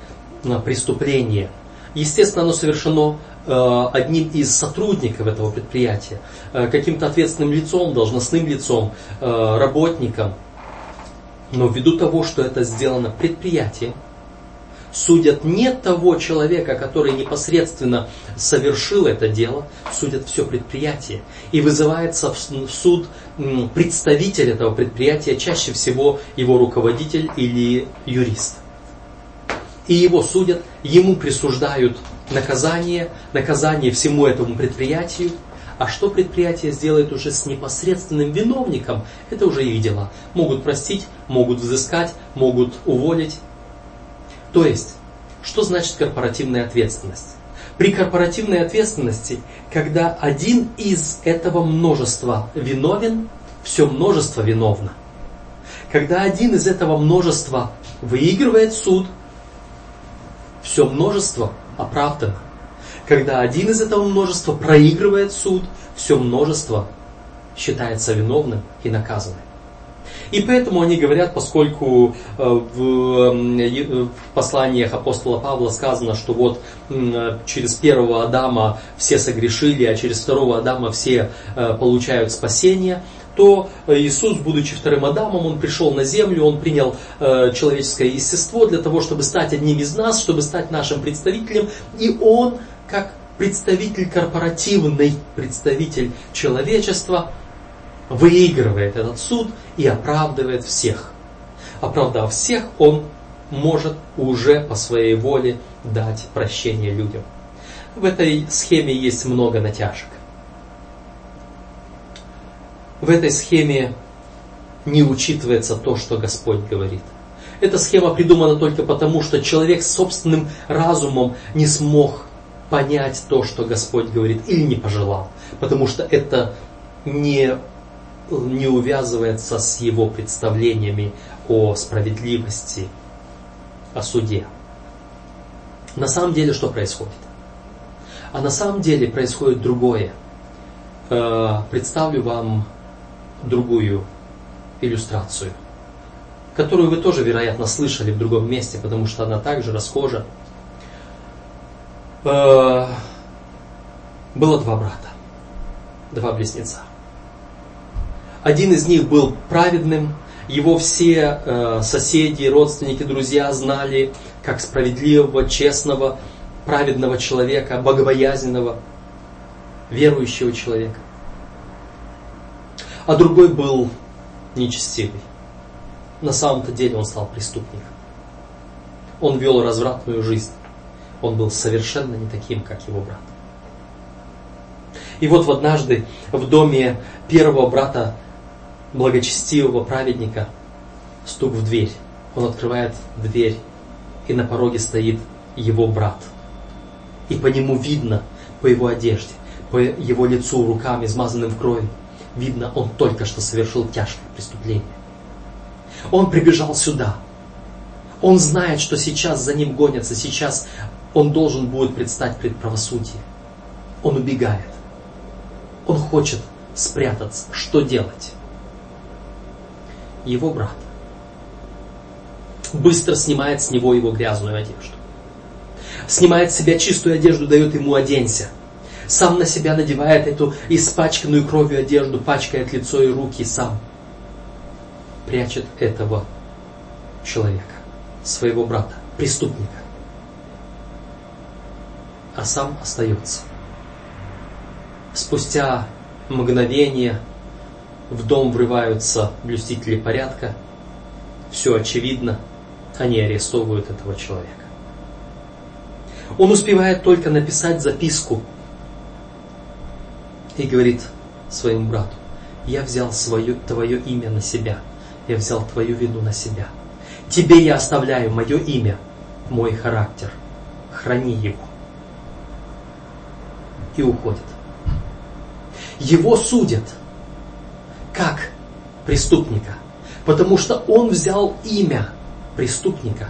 A: преступление, естественно, оно совершено одним из сотрудников этого предприятия, каким-то ответственным лицом, должностным лицом, работником. Но ввиду того, что это сделано предприятием, судят не того человека, который непосредственно совершил это дело, судят все предприятие. И вызывается в суд представитель этого предприятия, чаще всего его руководитель или юрист. И его судят, ему присуждают наказание, наказание всему этому предприятию, а что предприятие сделает уже с непосредственным виновником, это уже их дела. Могут простить, могут взыскать, могут уволить. То есть, что значит корпоративная ответственность? При корпоративной ответственности, когда один из этого множества виновен, все множество виновно. Когда один из этого множества выигрывает суд, все множество оправдано. Когда один из этого множества проигрывает суд, все множество считается виновным и наказанным. И поэтому они говорят, поскольку э, в посланиях апостола Павла сказано, что вот через первого Адама все согрешили, а через второго Адама все э, получают спасение, то Иисус, будучи вторым Адамом, Он пришел на землю, Он принял э, человеческое естество для того, чтобы стать одним из нас, чтобы стать нашим представителем. И Он, как представитель корпоративный, представитель человечества, выигрывает этот суд и оправдывает всех. Оправдав всех, он может уже по своей воле дать прощение людям. В этой схеме есть много натяжек. В этой схеме не учитывается то, что Господь говорит. Эта схема придумана только потому, что человек собственным разумом не смог понять то, что Господь говорит, или не пожелал. Потому что это не не увязывается с его представлениями о справедливости, о суде. На самом деле что происходит? А на самом деле происходит другое. Э, представлю вам другую иллюстрацию, которую вы тоже, вероятно, слышали в другом месте, потому что она также расхожа. Э, было два брата, два близнеца. Один из них был праведным, его все э, соседи, родственники, друзья знали как справедливого, честного, праведного человека, богобоязненного, верующего человека. А другой был нечестивый. На самом-то деле он стал преступником. Он вел развратную жизнь. Он был совершенно не таким, как его брат. И вот однажды в доме первого брата благочестивого праведника стук в дверь. Он открывает дверь, и на пороге стоит его брат. И по нему видно, по его одежде, по его лицу, рукам, измазанным в крови, видно, он только что совершил тяжкое преступление. Он прибежал сюда. Он знает, что сейчас за ним гонятся, сейчас он должен будет предстать пред правосудие. Он убегает. Он хочет спрятаться. Что делать? его брат. Быстро снимает с него его грязную одежду. Снимает с себя чистую одежду, дает ему оденься. Сам на себя надевает эту испачканную кровью одежду, пачкает лицо и руки сам. Прячет этого человека, своего брата, преступника. А сам остается. Спустя мгновение в дом врываются блюстители порядка, все очевидно, они арестовывают этого человека. Он успевает только написать записку и говорит своему брату, я взял свое, твое имя на себя, я взял твою вину на себя. Тебе я оставляю мое имя, мой характер, храни его. И уходит. Его судят как преступника, потому что он взял имя преступника,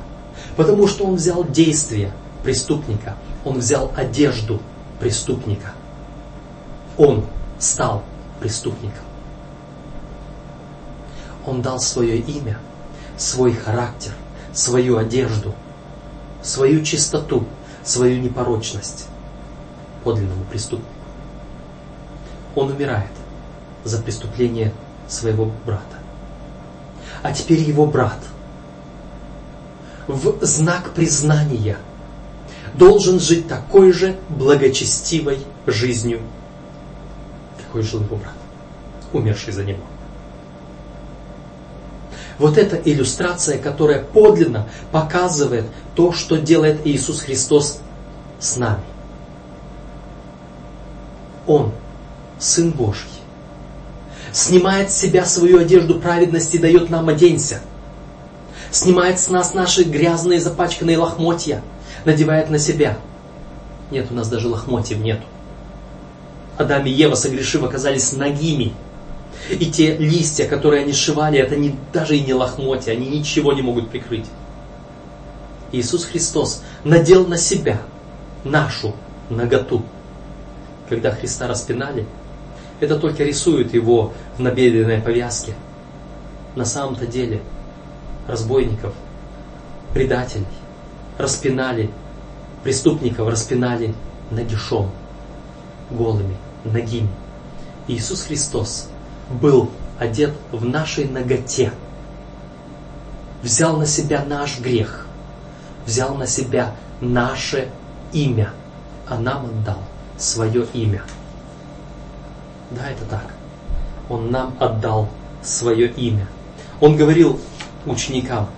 A: потому что он взял действие преступника, он взял одежду преступника. Он стал преступником. Он дал свое имя, свой характер, свою одежду, свою чистоту, свою непорочность подлинному преступнику. Он умирает за преступление своего брата. А теперь его брат в знак признания должен жить такой же благочестивой жизнью, жил его умерший за него. Вот эта иллюстрация, которая подлинно показывает то, что делает Иисус Христос с нами. Он, Сын Божий, снимает с себя свою одежду праведности и дает нам оденься. Снимает с нас наши грязные запачканные лохмотья, надевает на себя. Нет, у нас даже лохмотьев нету. Адам и Ева, согрешив, оказались нагими – и те листья, которые они сшивали, это не, даже и не лохмотья, они ничего не могут прикрыть. Иисус Христос надел на себя нашу наготу. Когда Христа распинали, это только рисует его в набедренной повязке. На самом-то деле разбойников, предателей распинали, преступников распинали нагишом, голыми, нагими. Иисус Христос был одет в нашей ноготе, взял на себя наш грех, взял на себя наше имя, а нам отдал свое имя. Да, это так. Он нам отдал свое имя. Он говорил ученикам,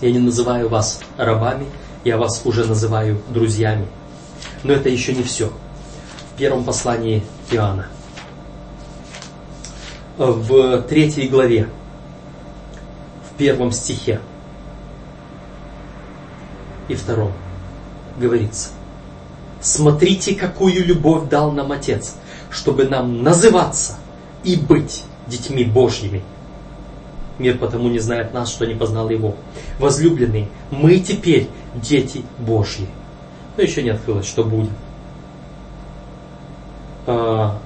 A: я не называю вас рабами, я вас уже называю друзьями. Но это еще не все. Первом послании Иоанна – в третьей главе, в первом стихе и втором говорится, смотрите, какую любовь дал нам Отец, чтобы нам называться и быть детьми Божьими. Мир потому не знает нас, что не познал Его. Возлюбленные, мы теперь дети Божьи. Но еще не открылось, что будет. А,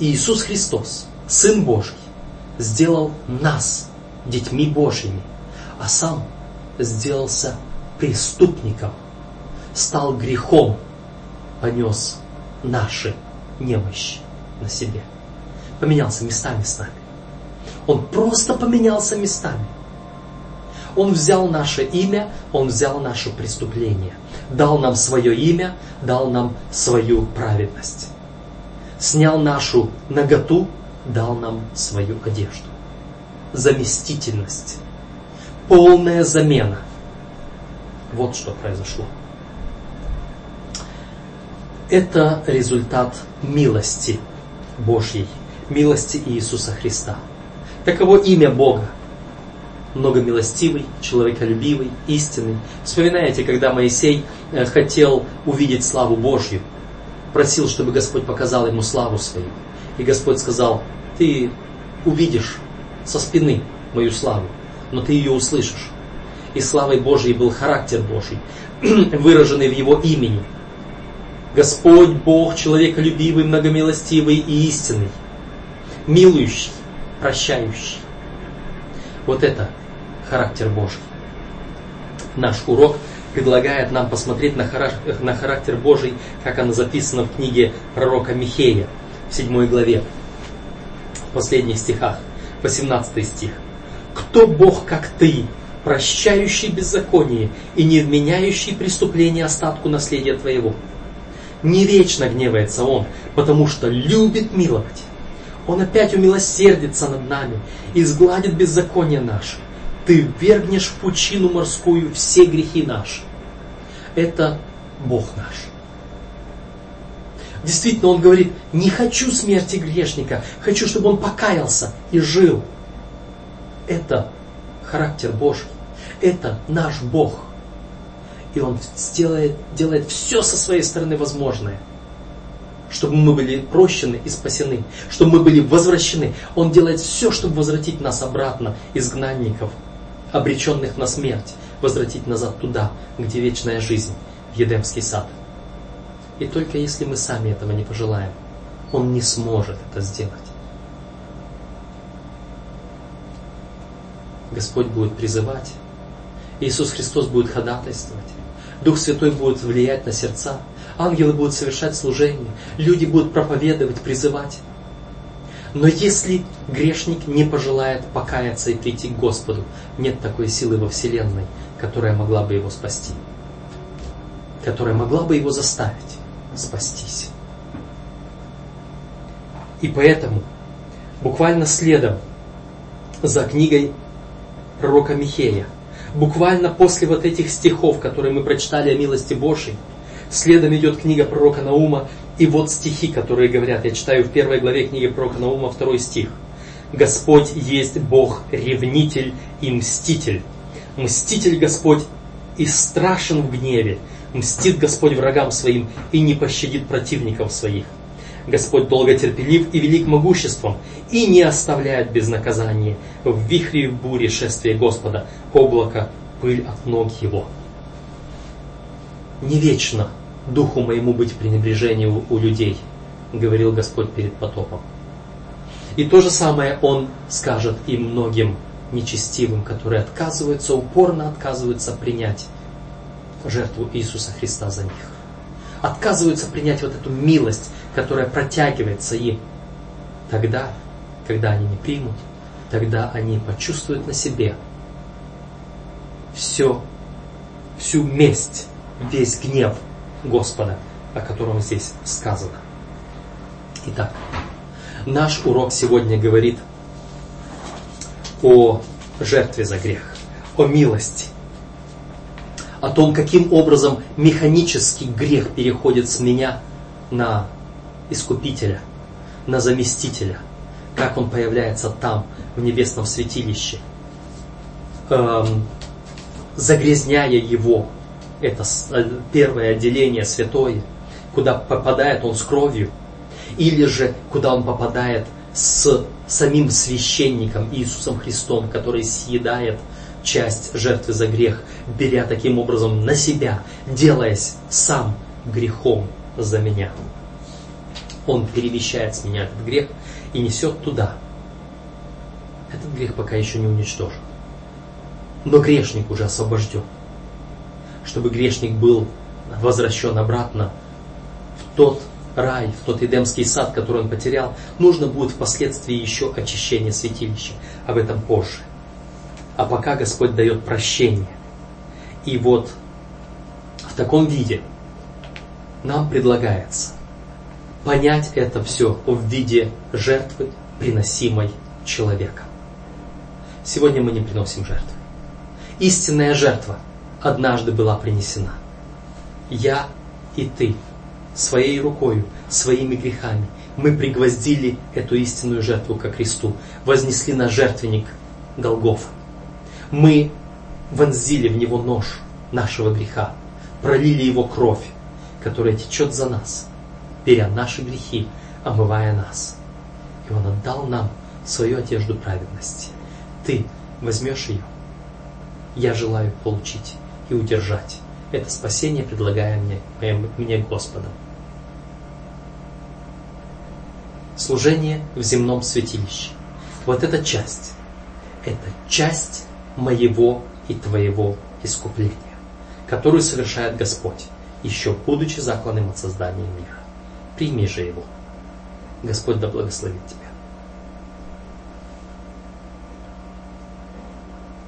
A: Иисус Христос, Сын Божий, сделал нас детьми Божьими, а сам сделался преступником, стал грехом, понес наши немощи на себе. Поменялся местами с нами. Он просто поменялся местами. Он взял наше имя, Он взял наше преступление, дал нам свое имя, дал нам свою праведность снял нашу наготу, дал нам свою одежду. Заместительность. Полная замена. Вот что произошло. Это результат милости Божьей, милости Иисуса Христа. Таково имя Бога. Многомилостивый, человеколюбивый, истинный. Вспоминаете, когда Моисей э, хотел увидеть славу Божью – просил, чтобы Господь показал ему славу свою. И Господь сказал, ты увидишь со спины мою славу, но ты ее услышишь. И славой Божьей был характер Божий, [clears throat] выраженный в его имени. Господь Бог, человеколюбивый, многомилостивый и истинный, милующий, прощающий. Вот это характер Божий. Наш урок – предлагает нам посмотреть на характер, на характер Божий, как оно записано в книге пророка Михея, в 7 главе, в последних стихах, 18 стих. «Кто Бог, как ты, прощающий беззаконие и не вменяющий преступление остатку наследия твоего?» Не вечно гневается Он, потому что любит миловать. Он опять умилосердится над нами и сгладит беззаконие наше ты вергнешь в пучину морскую все грехи наши. Это Бог наш. Действительно, он говорит, не хочу смерти грешника, хочу, чтобы он покаялся и жил. Это характер Божий. Это наш Бог. И он сделает, делает все со своей стороны возможное, чтобы мы были прощены и спасены, чтобы мы были возвращены. Он делает все, чтобы возвратить нас обратно, изгнанников, обреченных на смерть, возвратить назад туда, где вечная жизнь, в Едемский сад. И только если мы сами этого не пожелаем, Он не сможет это сделать. Господь будет призывать, Иисус Христос будет ходатайствовать, Дух Святой будет влиять на сердца, ангелы будут совершать служение, люди будут проповедовать, призывать. Но если грешник не пожелает покаяться и прийти к Господу, нет такой силы во Вселенной, которая могла бы его спасти, которая могла бы его заставить спастись. И поэтому, буквально следом за книгой пророка Михея, буквально после вот этих стихов, которые мы прочитали о милости Божьей, следом идет книга пророка Наума, и вот стихи, которые говорят, я читаю в первой главе книги пророка Наума, второй стих. Господь есть Бог, ревнитель и мститель. Мститель Господь и страшен в гневе. Мстит Господь врагам своим и не пощадит противников своих. Господь долготерпелив и велик могуществом, и не оставляет без наказания в вихре и в буре шествие Господа, облако, пыль от ног Его. Не вечно духу моему быть пренебрежению у людей, говорил Господь перед потопом. И то же самое Он скажет и многим нечестивым, которые отказываются, упорно отказываются принять жертву Иисуса Христа за них. Отказываются принять вот эту милость, которая протягивается им. Тогда, когда они не примут, тогда они почувствуют на себе все, всю месть, весь гнев Господа, о котором здесь сказано. Итак, наш урок сегодня говорит о жертве за грех, о милости, о том, каким образом механический грех переходит с меня на искупителя, на заместителя, как он появляется там, в небесном святилище, эм, загрязняя его, это э, первое отделение святое, куда попадает он с кровью, или же куда он попадает с самим священником Иисусом Христом, который съедает часть жертвы за грех, беря таким образом на себя, делаясь сам грехом за меня. Он перемещает с меня этот грех и несет туда. Этот грех пока еще не уничтожен. Но грешник уже освобожден. Чтобы грешник был возвращен обратно в тот рай, в тот Эдемский сад, который он потерял, нужно будет впоследствии еще очищение святилища. Об этом позже. А пока Господь дает прощение. И вот в таком виде нам предлагается понять это все в виде жертвы, приносимой человеком. Сегодня мы не приносим жертвы. Истинная жертва однажды была принесена. Я и ты своей рукой, своими грехами. Мы пригвоздили эту истинную жертву ко кресту, вознесли на жертвенник долгов. Мы вонзили в него нож нашего греха, пролили его кровь, которая течет за нас, беря наши грехи, омывая нас. И Он отдал нам свою одежду праведности. Ты возьмешь ее. Я желаю получить и удержать это спасение, предлагая мне, мне Господом. Служение в земном святилище. Вот эта часть. Это часть моего и твоего искупления, которую совершает Господь, еще будучи закланным от создания мира. Прими же его. Господь да благословит тебя.